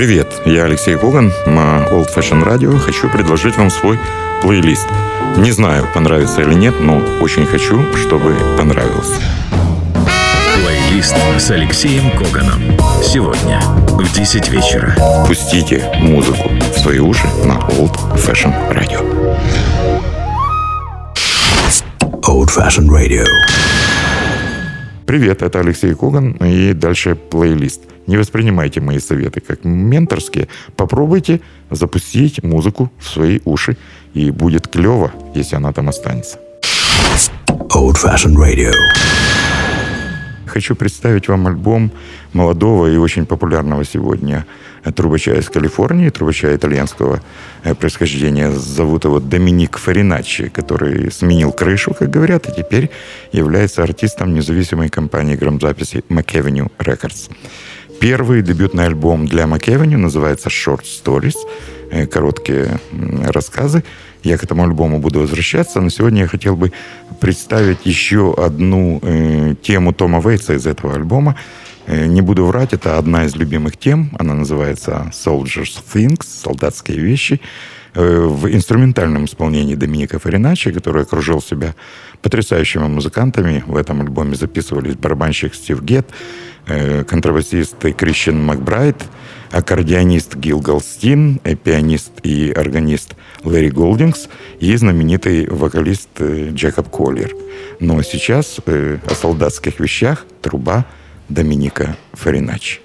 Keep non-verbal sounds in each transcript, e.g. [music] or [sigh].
Привет, я Алексей Коган на Old Fashion Radio. Хочу предложить вам свой плейлист. Не знаю, понравится или нет, но очень хочу, чтобы понравилось. Плейлист с Алексеем Коганом. Сегодня в 10 вечера. Пустите музыку в свои уши на Old Fashion Radio. Old Fashion Radio. Привет, это Алексей Коган и дальше плейлист. Не воспринимайте мои советы как менторские. Попробуйте запустить музыку в свои уши, и будет клево, если она там останется. Old Fashion Radio. Хочу представить вам альбом молодого и очень популярного сегодня трубача из Калифорнии, трубача итальянского э, происхождения. Зовут его Доминик Фариначи, который сменил крышу, как говорят, и теперь является артистом независимой компании грамзаписи McAvenue Records. Первый дебютный альбом для McAvenue называется Short Stories, э, короткие рассказы. Я к этому альбому буду возвращаться, но сегодня я хотел бы представить еще одну э, тему Тома Вейтса из этого альбома. Э, не буду врать, это одна из любимых тем. Она называется Soldiers Things, солдатские вещи. Э, в инструментальном исполнении Доминика Фариначи, который окружил себя потрясающими музыкантами. В этом альбоме записывались барабанщик Стив Гетт, э, контрабасист Кришен Макбрайт, аккордеонист Гил Галстин, э, пианист и органист Лэри Голдингс и знаменитый вокалист Джекоб Коллер. Но сейчас о солдатских вещах труба Доминика Фариначи.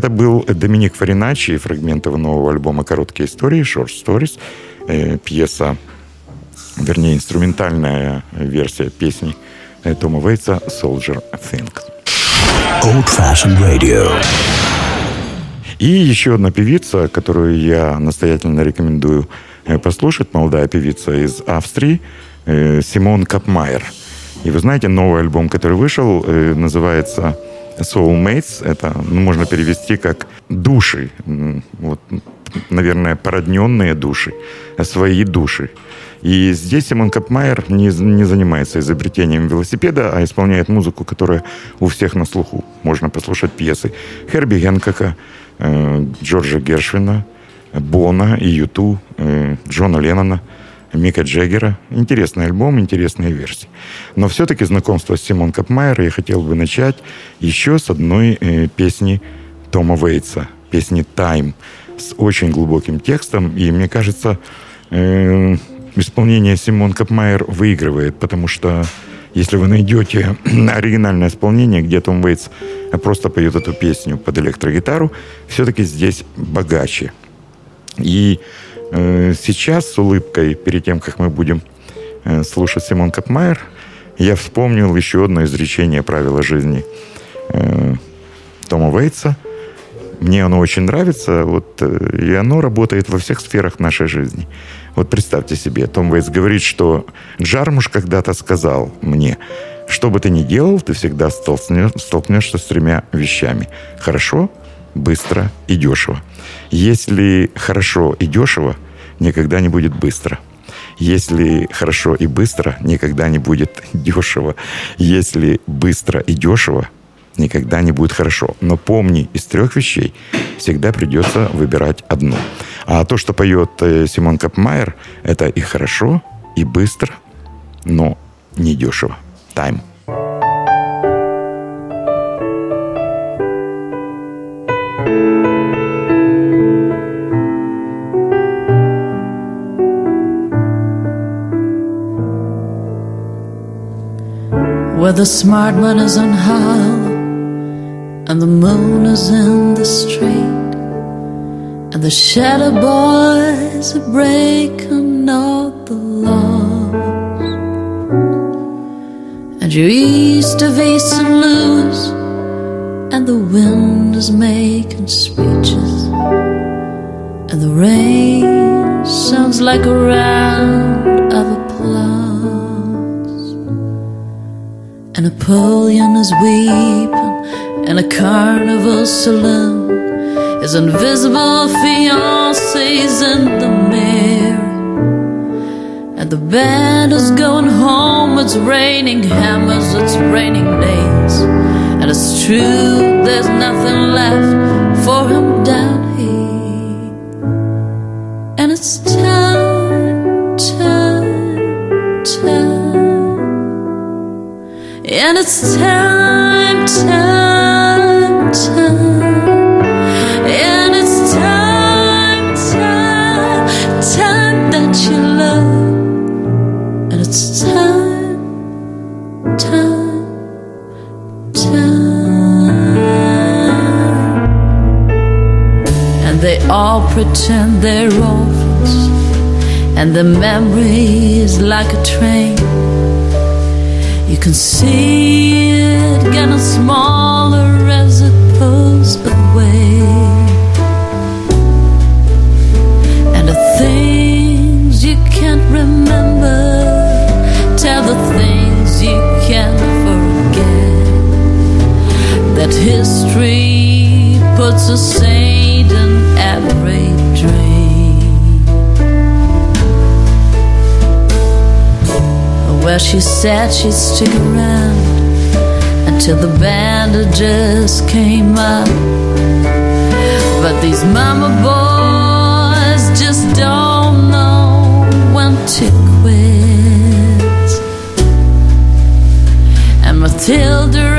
Это был Доминик Фариначи, фрагмент его нового альбома «Короткие истории», «Short Stories», э, пьеса, вернее, инструментальная версия песни Тома Вейтса «Soldier Think». Old Fashioned Radio. И еще одна певица, которую я настоятельно рекомендую э, послушать, молодая певица из Австрии, э, Симон Капмайер. И вы знаете, новый альбом, который вышел, э, называется Soulmates. Это ну, можно перевести как души. Вот, наверное, породненные души, свои души. И здесь Симон Капмайер не, не занимается изобретением велосипеда, а исполняет музыку, которая у всех на слуху. Можно послушать пьесы Херби Генкока, э, Джорджа Гершвина, Бона и Юту, э, Джона Леннона, Мика Джеггера. Интересный альбом, интересные версии. Но все-таки знакомство с Симон Капмайер я хотел бы начать еще с одной э, песни Тома Вейтса, песни «Time», с очень глубоким текстом. И мне кажется, э, исполнение Симон Капмайер выигрывает, потому что если вы найдете [clears throat] оригинальное исполнение, где Том Уэйтс просто поет эту песню под электрогитару, все-таки здесь богаче. И сейчас с улыбкой, перед тем, как мы будем э, слушать Симон Капмайер, я вспомнил еще одно изречение правила жизни э, Тома Уэйтса. Мне оно очень нравится, вот, э, и оно работает во всех сферах нашей жизни. Вот представьте себе, Том Вейтс говорит, что Джармуш когда-то сказал мне, что бы ты ни делал, ты всегда столкнешься с тремя вещами. Хорошо, быстро и дешево. Если хорошо и дешево, никогда не будет быстро. Если хорошо и быстро, никогда не будет [laughs] дешево. Если быстро и дешево, никогда не будет хорошо. Но помни, из трех вещей всегда придется выбирать одну. А то, что поет э, Симон Капмайер, это и хорошо, и быстро, но не дешево. Тайм. Where the smart man is on high and the moon is in the street, and the shadow boys are breaking all the laws. And you're east of Ace and Lose, and the wind is making speeches, and the rain sounds like a round of applause. And Napoleon is weeping in a carnival saloon. His invisible fiancee's in the mirror. And the band is going home. It's raining hammers, it's raining nails. And it's true, there's nothing left for him down here. And it's time, And it's time, time time, and it's time, time, time that you love, and it's time, time, time, and they all pretend they're orphans, and the memory is like a train. You can see it getting smaller as it pulls away. And the things you can't remember tell the things you can't forget. That history puts a saint Well, she said she'd stick around until the bandages came up. But these mama boys just don't know when to quit. And Matilda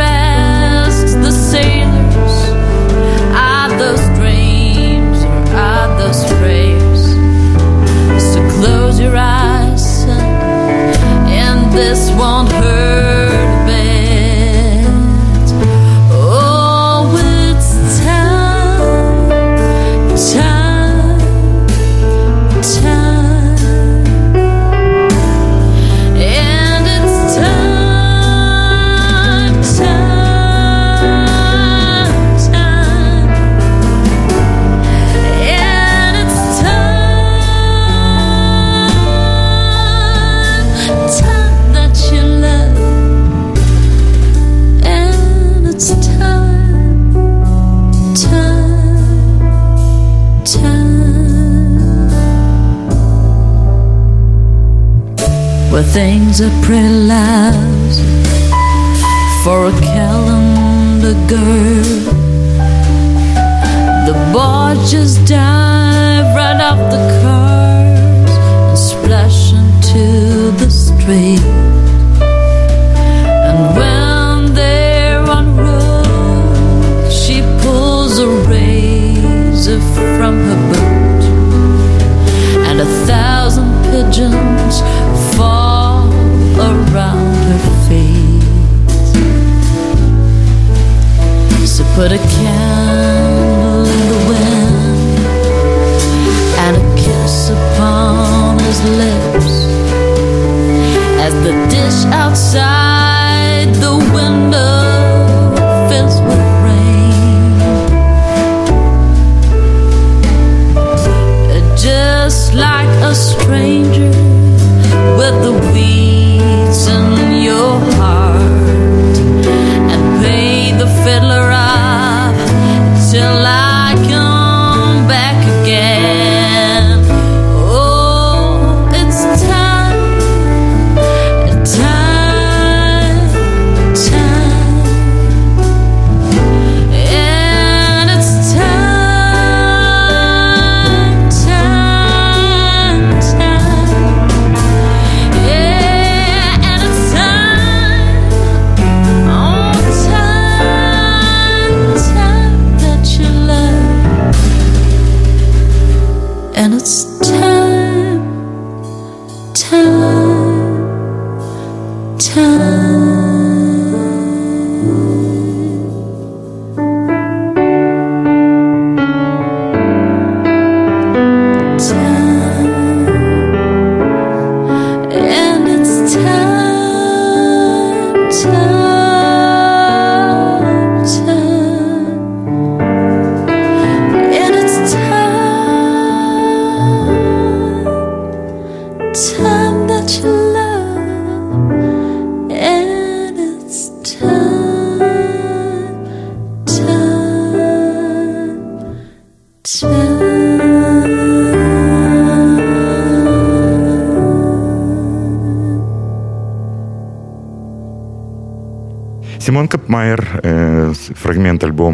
this won't hurt things are pretty lousy for a calendar girl. The boy just dive right off the cars and splash into the street. Put a candle in the wind and a kiss upon his lips as the dish outside the window fills with rain. Just like a stranger with the weeds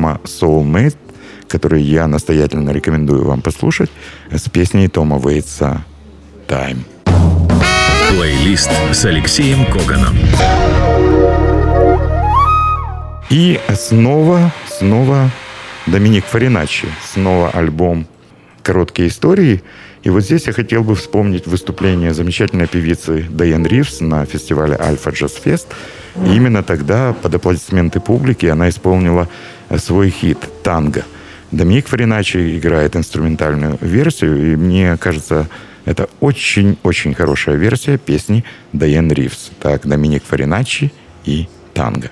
альбома Soulmate, который я настоятельно рекомендую вам послушать, с песней Тома Вейтса «Time». Плейлист с Алексеем Коганом. И снова, снова Доминик Фариначи, снова альбом «Короткие истории». И вот здесь я хотел бы вспомнить выступление замечательной певицы Дайан Ривз на фестивале Альфа Джаз Фест. И именно тогда, под аплодисменты публики, она исполнила свой хит «Танго». Доминик Фариначи играет инструментальную версию, и мне кажется, это очень-очень хорошая версия песни Дайан Ривз. Так, Доминик Фариначи и «Танго».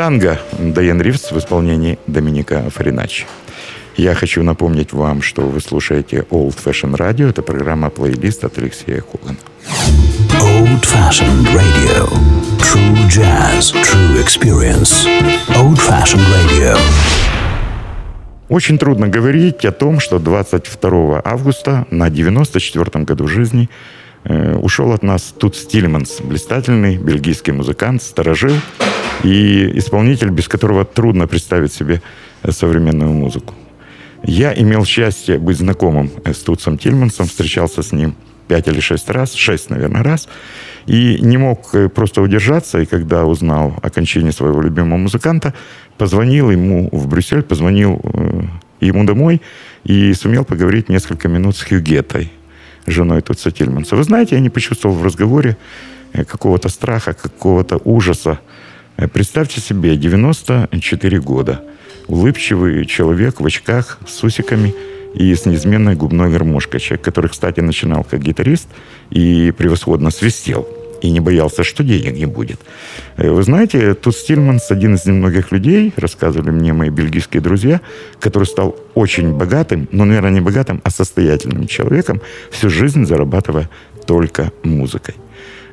Танго Дайан Ривз в исполнении Доминика Фариначи. Я хочу напомнить вам, что вы слушаете Old Fashion Radio. Это программа плейлист от Алексея Когана. Old Fashioned Radio. True jazz, true experience. Old Fashioned Radio. Очень трудно говорить о том, что 22 августа на 94 году жизни э, ушел от нас Тут Стильманс, блистательный бельгийский музыкант, сторожил и исполнитель, без которого трудно представить себе современную музыку. Я имел счастье быть знакомым с Туцем Тильмансом, встречался с ним пять или шесть раз, шесть, наверное, раз, и не мог э, просто удержаться, и когда узнал о кончине своего любимого музыканта, позвонил ему в Брюссель, позвонил э, ему домой и сумел поговорить несколько минут с Хьюгетой, женой Туца Тильманса. Вы знаете, я не почувствовал в разговоре э, какого-то страха, какого-то ужаса, Э, представьте себе, 94 года. Улыбчивый человек в очках с усиками и с неизменной губной гармошкой. Человек, который, кстати, начинал как гитарист и превосходно свистел. и не боялся, что денег не будет. Э, вы знаете, тут Стильманс один из немногих людей, рассказывали мне мои бельгийские друзья, который стал очень богатым, ну, наверное, не богатым, а состоятельным человеком, всю жизнь зарабатывая только музыкой.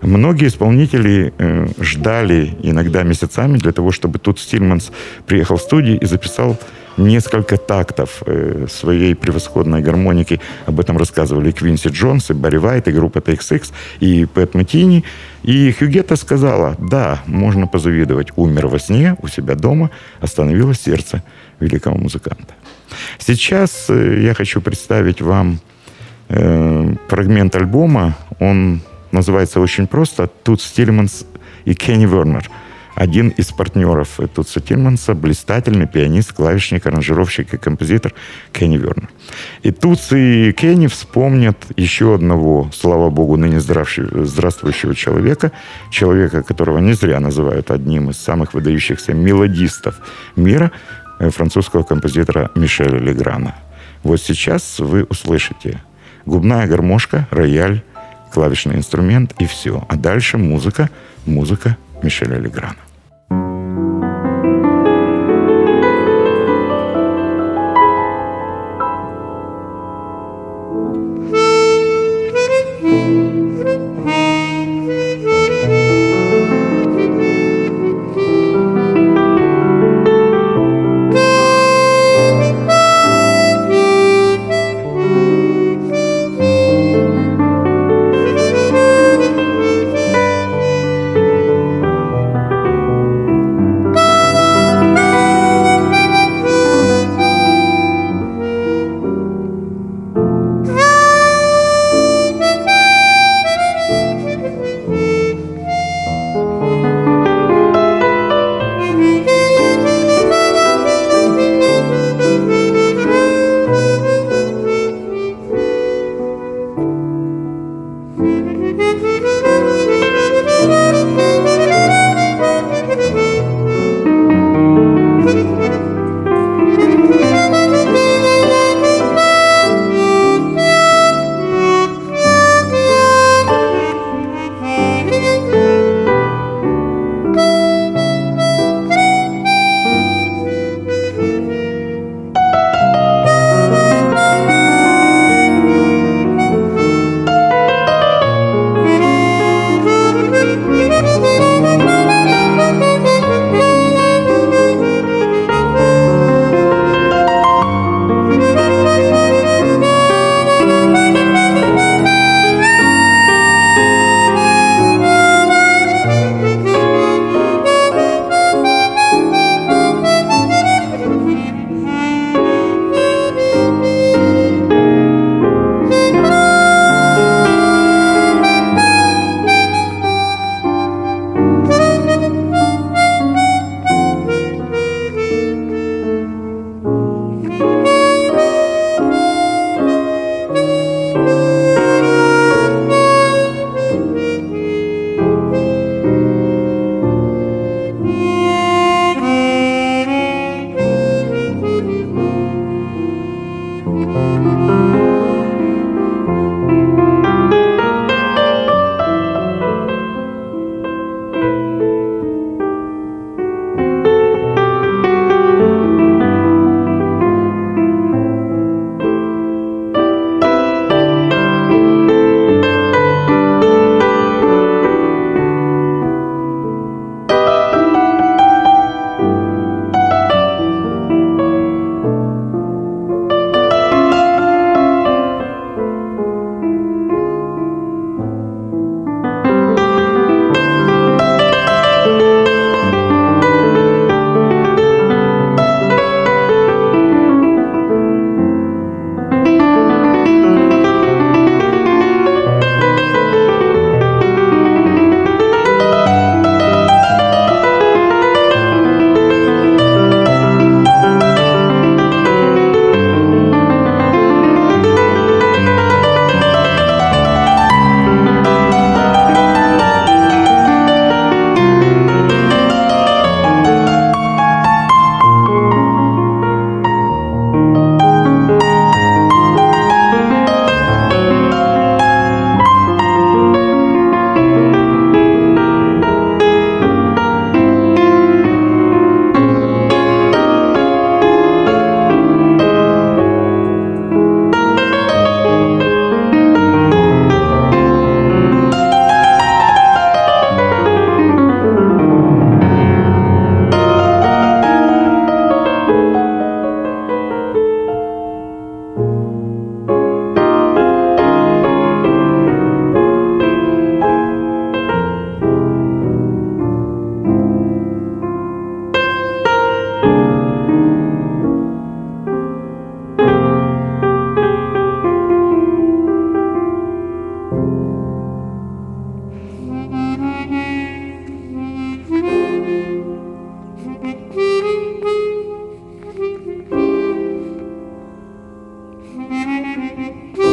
Многие исполнители э, ждали иногда месяцами для того, чтобы тут Стильманс приехал в студию и записал несколько тактов э, своей превосходной гармоники. Об этом рассказывали Квинси Джонс, и Барри Вайт, и группа TXX, и Пэт Матини. И Хьюгетта сказала, да, можно позавидовать. Умер во сне у себя дома, остановилось сердце великого музыканта. Сейчас э, я хочу представить вам э, фрагмент альбома. Он называется очень просто. «Тут Стильманс и Кенни Вернер» один из партнеров. Тутса Тильманса, блистательный пианист, клавишник, аранжировщик и композитор Кенни Вернер. И Тутс и Кенни вспомнят еще одного, слава богу, ныне здравствующего человека, человека, которого не зря называют одним из самых выдающихся мелодистов мира, э, французского композитора Мишеля Леграна. Вот сейчас вы услышите. Губная гармошка, рояль, клавишный инструмент и все. А дальше музыка, музыка Мишеля Леграна. है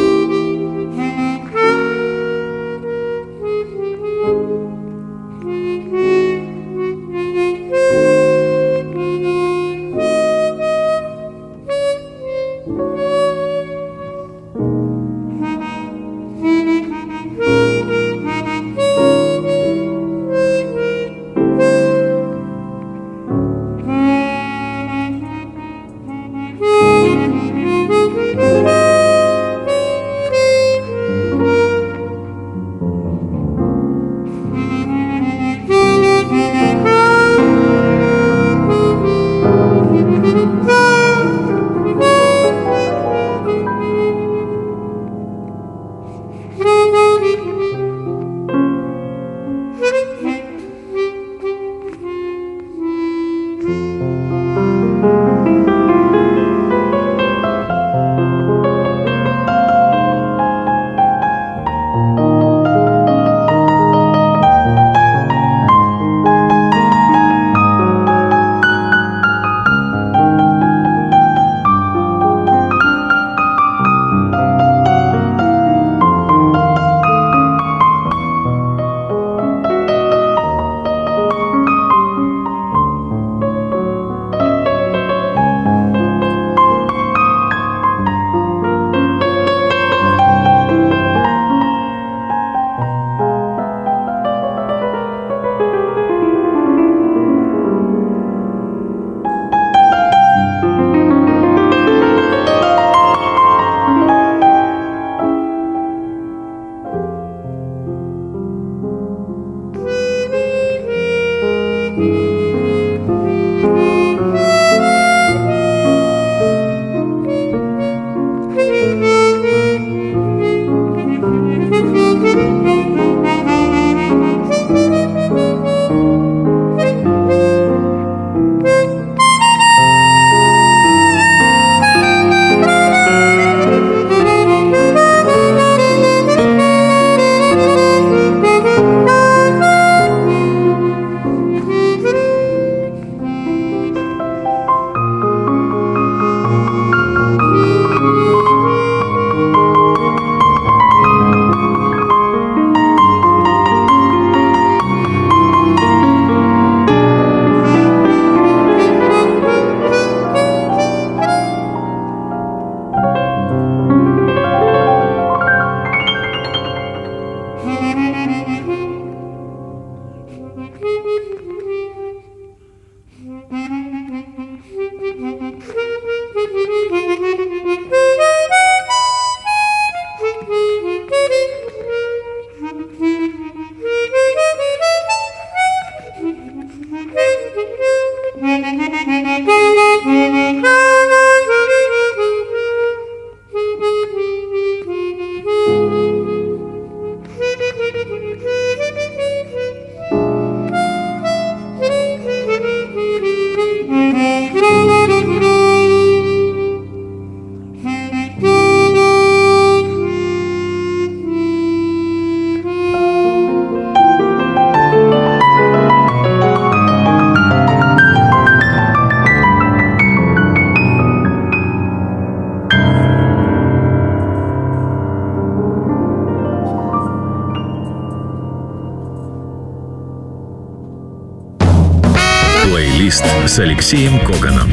с Алексеем Коганом.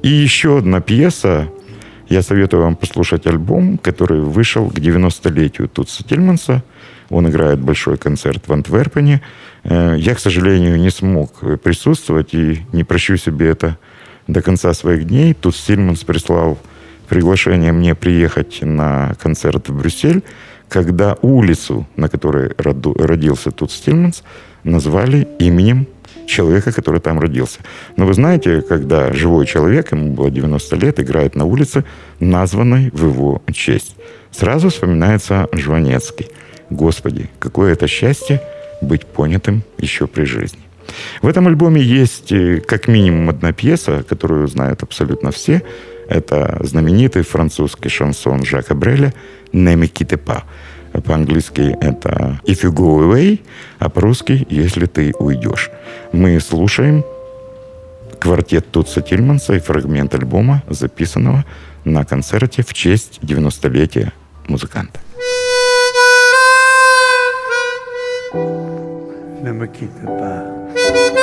И еще одна пьеса. Я советую вам послушать альбом, который вышел к 90-летию Тутса Тильманса. Он играет большой концерт в Антверпене. Э, я, к сожалению, не смог присутствовать и не прощу себе это до конца своих дней. Тутс Тильманс прислал приглашение мне приехать на концерт в Брюссель, когда улицу, на которой родился Тутс Тильманс, назвали именем человека, который там родился. Но вы знаете, когда живой человек, ему было 90 лет, играет на улице, названной в его честь, сразу вспоминается Жванецкий. Господи, какое это счастье быть понятым еще при жизни. В этом альбоме есть э, как минимум одна пьеса, которую знают абсолютно все. Это знаменитый французский шансон Жака Бреля «Не китепа». По-английски это «If you go away», а по-русски «Если ты уйдешь». Мы слушаем квартет Тутса Тильманса и фрагмент альбома, записанного на концерте в честь 90-летия музыканта. Ne me quitte pas.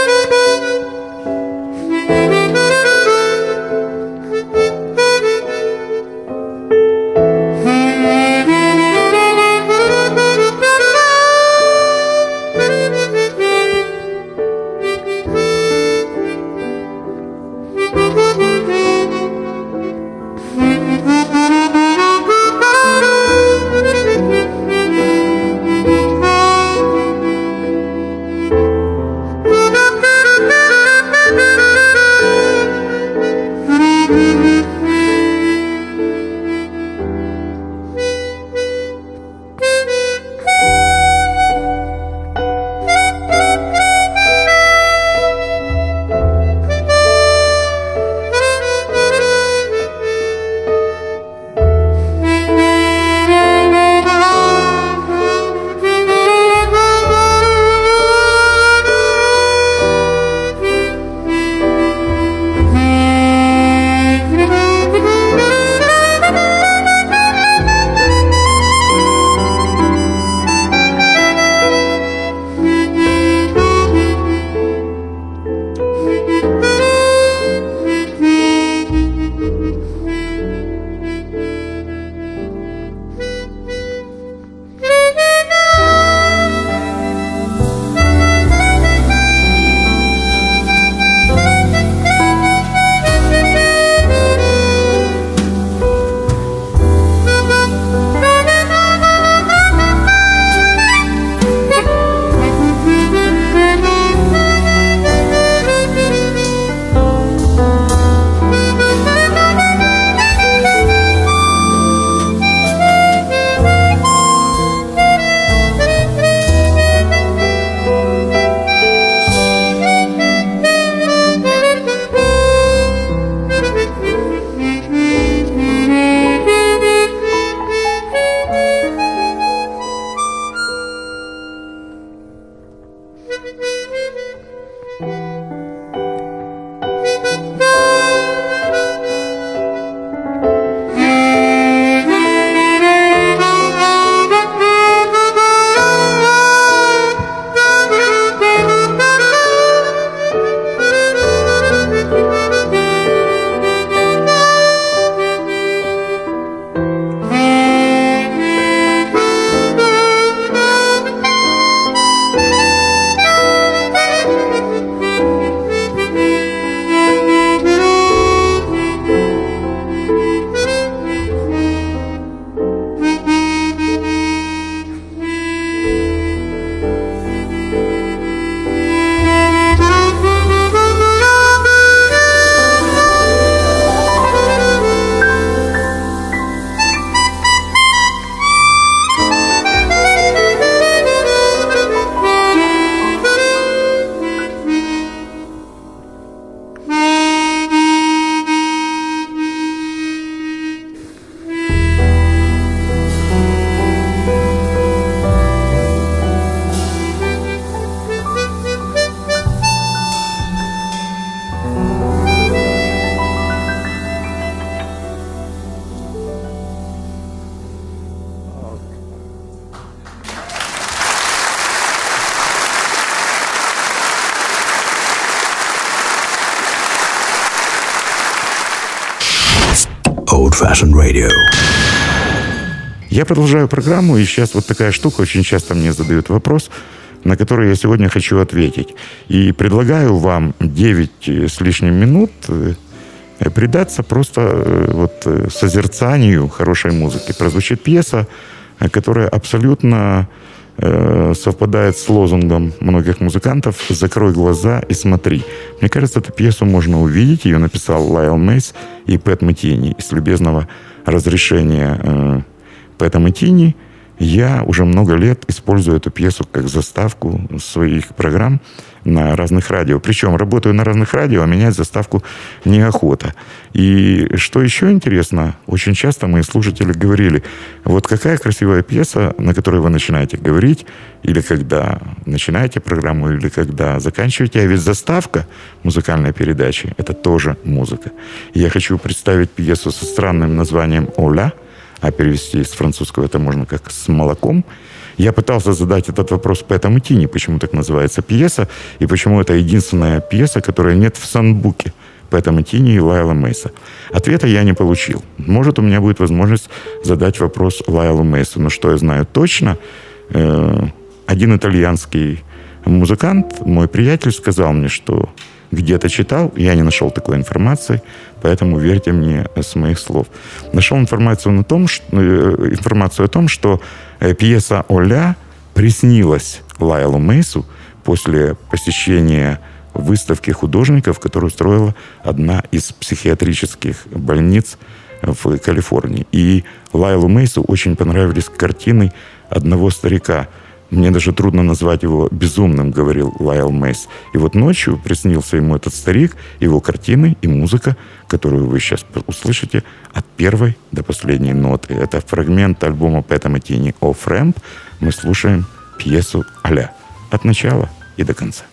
Fashioned Radio. Я продолжаю программу, и сейчас вот такая штука, очень часто мне задают вопрос, на который я сегодня хочу ответить. И предлагаю вам 9 с лишним минут э, предаться просто э, вот э, созерцанию хорошей музыки. Прозвучит пьеса, которая абсолютно совпадает с лозунгом многих музыкантов «Закрой глаза и смотри». Мне кажется, эту пьесу можно увидеть. Ее написал Лайл Мейс и Пэт Матини из любезного разрешения Пэта Матини – я уже много лет использую эту пьесу как заставку своих программ на разных радио. Причем работаю на разных радио, а менять заставку неохота. И что еще интересно, очень часто мои слушатели говорили, вот какая красивая пьеса, на которой вы начинаете говорить, или когда начинаете программу, или когда заканчиваете, а ведь заставка музыкальной передачи – это тоже музыка. я хочу представить пьесу со странным названием «Оля», а перевести с французского это можно как «с молоком». Я пытался задать этот вопрос Пэтому Тини, почему так называется пьеса, и почему это единственная пьеса, которая нет в санбуке Пэта Тини и Лайла Мейса. Ответа я не получил. Может, у меня будет возможность задать вопрос Лайлу Мейсу, но что я знаю точно, э, один итальянский музыкант, мой приятель, сказал мне, что где-то читал, я не нашел такой информации, поэтому верьте мне с моих слов. Нашел информацию, на том, что, э, информацию о том, что э, пьеса «Оля» приснилась Лайлу Мейсу после посещения выставки художников, которую устроила одна из психиатрических больниц в Калифорнии. И Лайлу Мейсу очень понравились картины одного старика – мне даже трудно назвать его безумным, говорил Лайл Мейс. И вот ночью приснился ему этот старик, его картины и музыка, которую вы сейчас услышите от первой до последней ноты. Это фрагмент альбома Пэта Матини «О Фрэмп». Мы слушаем пьесу «Аля» от начала и до конца.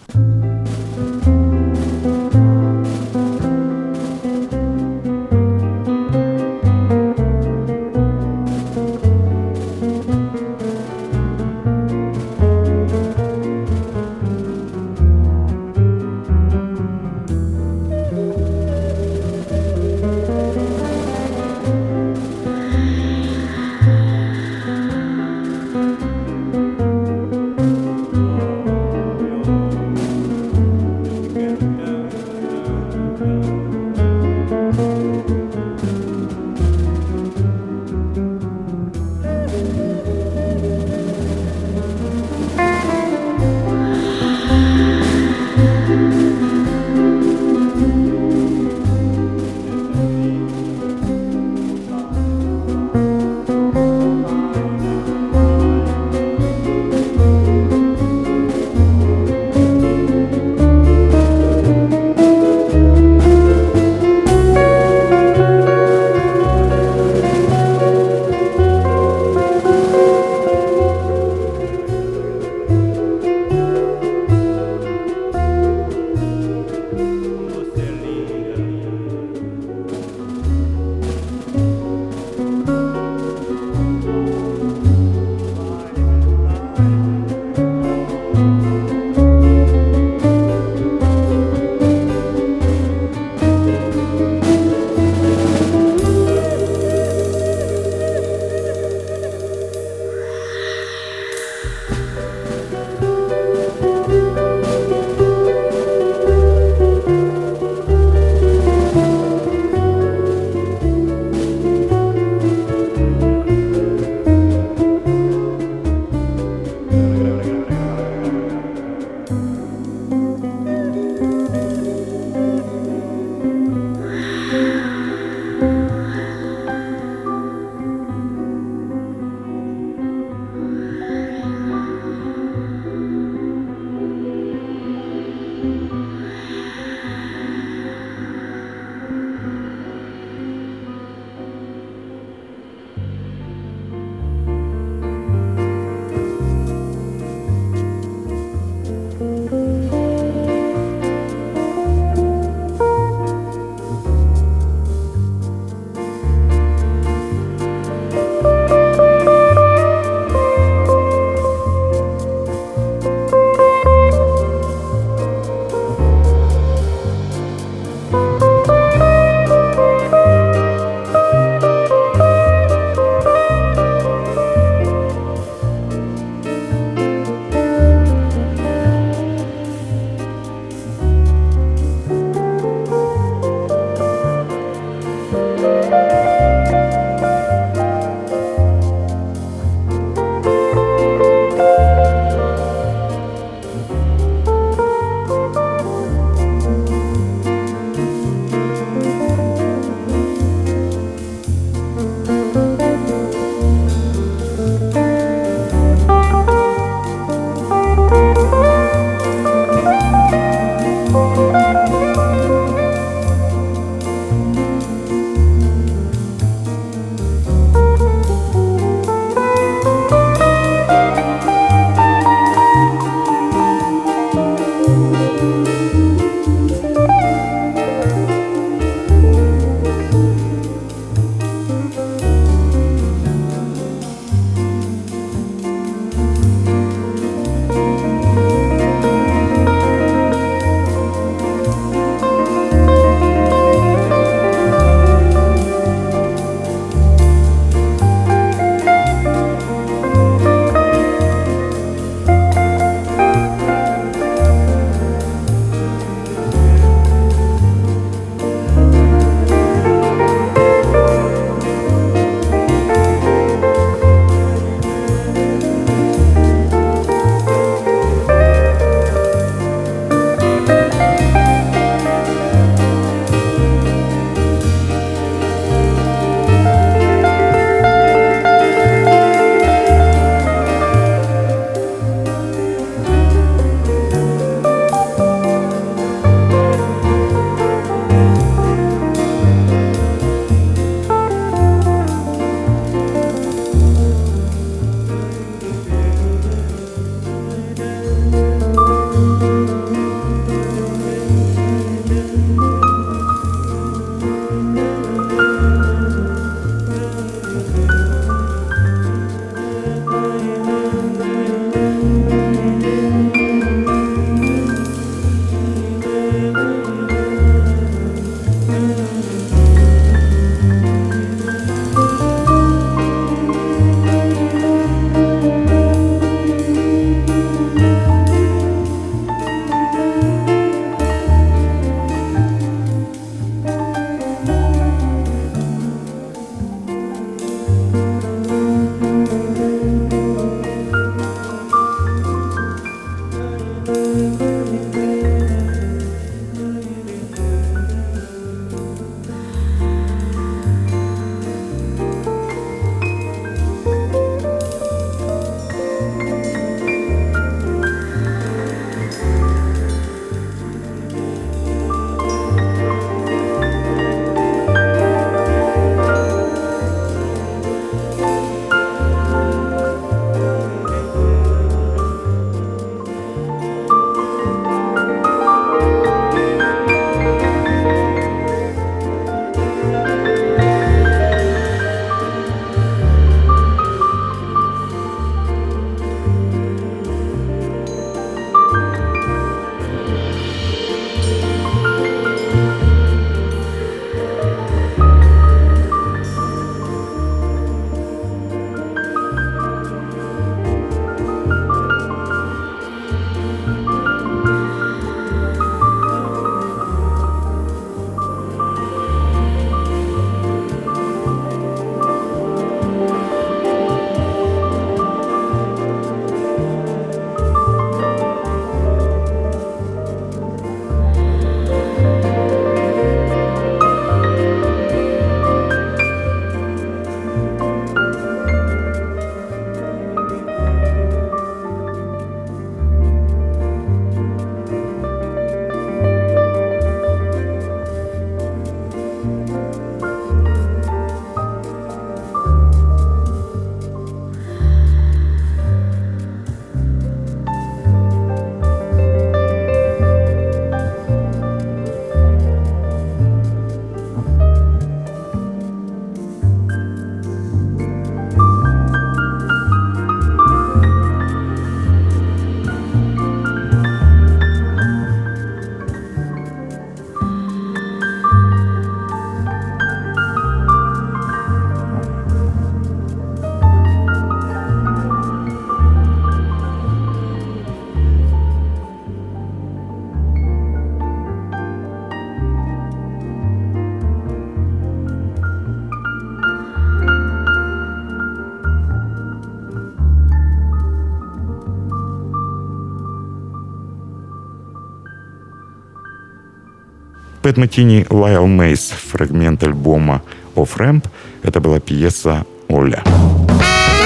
Пэт Матини Лайл Мейс, фрагмент альбома Off Ramp. Это была пьеса «Оля».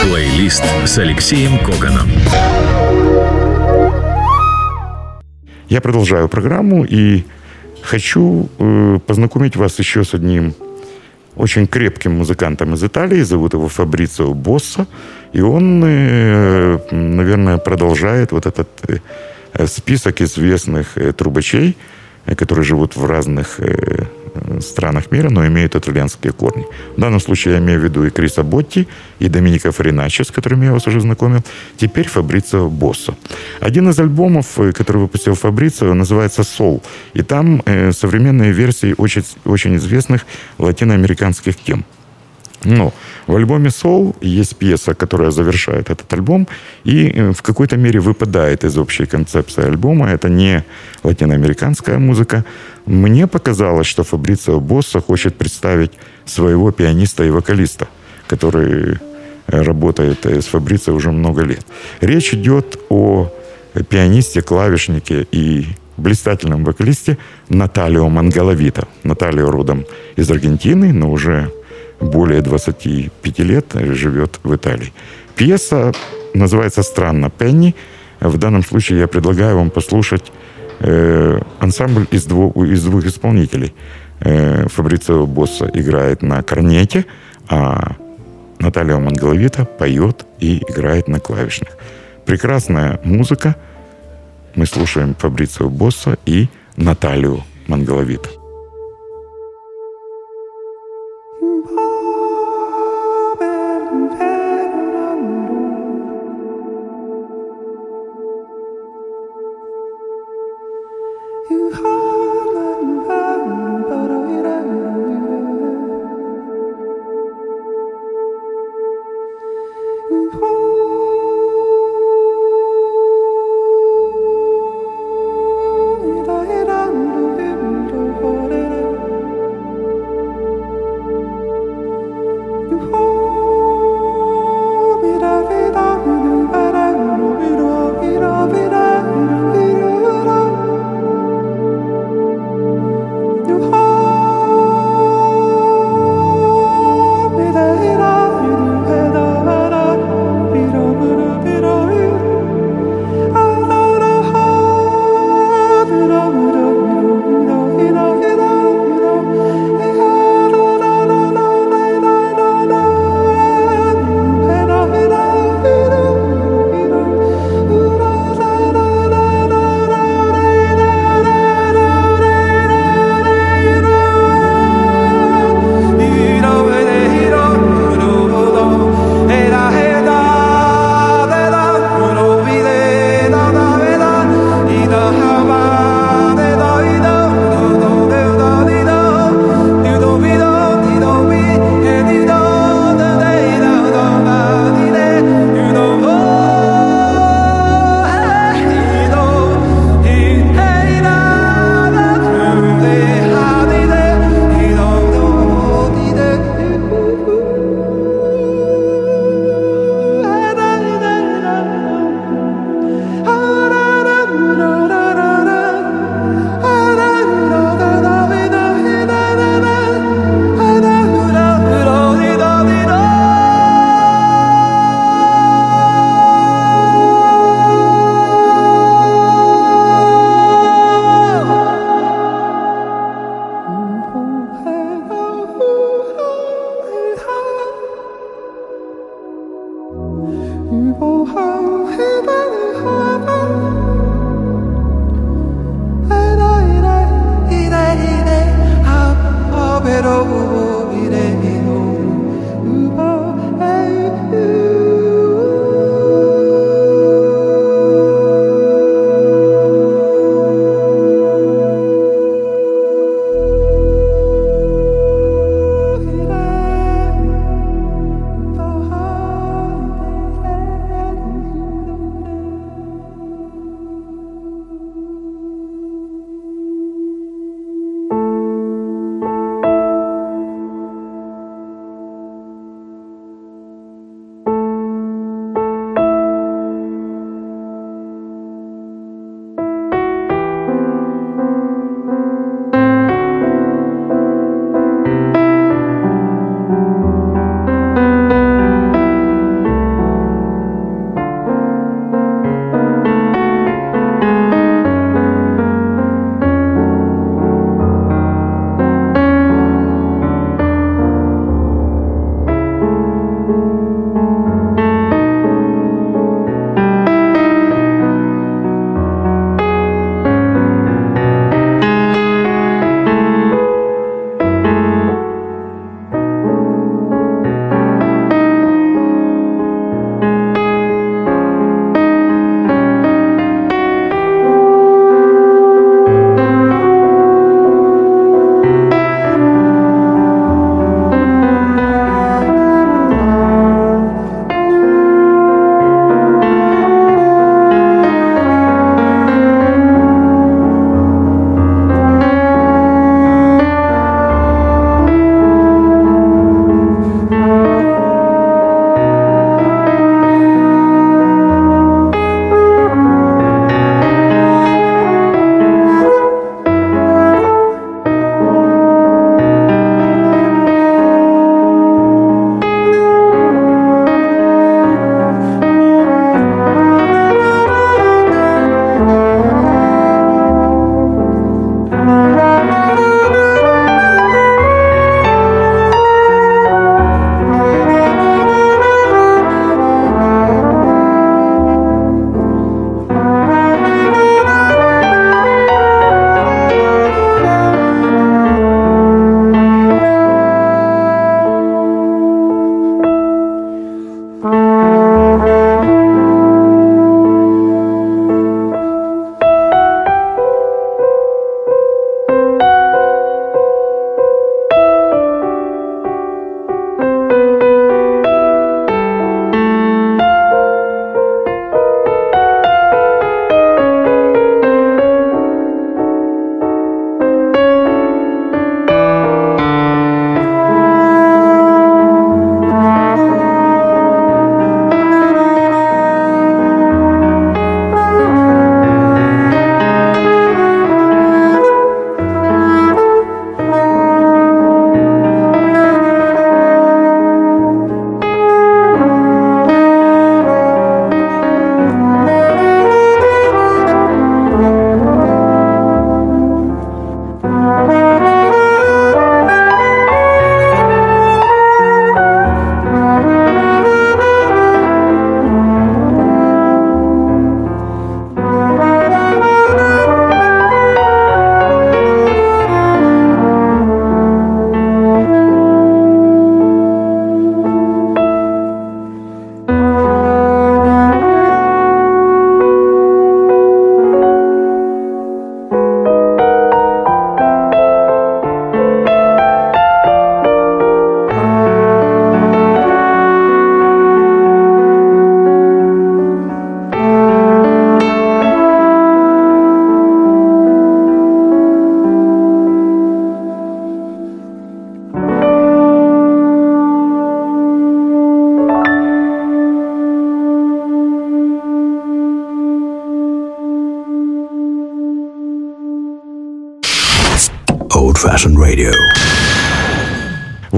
Плейлист с Алексеем Коганом. Я продолжаю программу и хочу э, познакомить вас еще с одним очень крепким музыкантом из Италии. Зовут его Фабрицио Босса. И он, э, наверное, продолжает вот этот э, список известных э, трубачей, которые живут в разных э, странах мира, но имеют итальянские корни. В данном случае я имею в виду и Криса Ботти, и Доминика Фриначи, с которыми я вас уже знакомил. Теперь Фабрицио Боссо. Один из альбомов, э, который выпустил Фабрицио, называется «Сол». И там э, современные версии очень, очень известных латиноамериканских тем. Но в альбоме «Soul» есть пьеса, которая завершает этот альбом и э, в какой-то мере выпадает из общей концепции альбома. Это не латиноамериканская музыка. Мне показалось, что Фабрицио Босса хочет представить своего пианиста и вокалиста, который э, работает э, с Фабрицио уже много лет. Речь идет о пианисте, клавишнике и блистательном вокалисте Наталио Мангаловита. Наталио родом из Аргентины, но уже более 25 лет живет в Италии. Пьеса называется странно «Пенни». В данном случае я предлагаю вам послушать э, ансамбль из двух, из двух исполнителей. Э, Фабрицио Босса играет на корнете, а Наталья Мангаловита поет и играет на клавишных. Прекрасная музыка. Мы слушаем Фабрицио Босса и Наталью Мангаловита. 呜。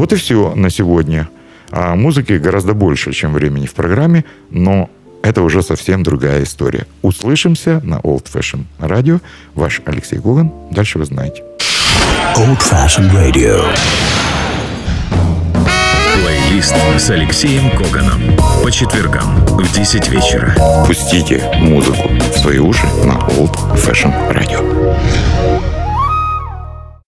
Вот и все на сегодня. А музыки гораздо больше, чем времени в программе, но это уже совсем другая история. Услышимся на Old Fashion Radio. Ваш Алексей Гуган. Дальше вы знаете. Old Fashioned Radio. Плейлист с Алексеем Коганом. По четвергам в 10 вечера. Пустите музыку в свои уши на Old Fashion Radio.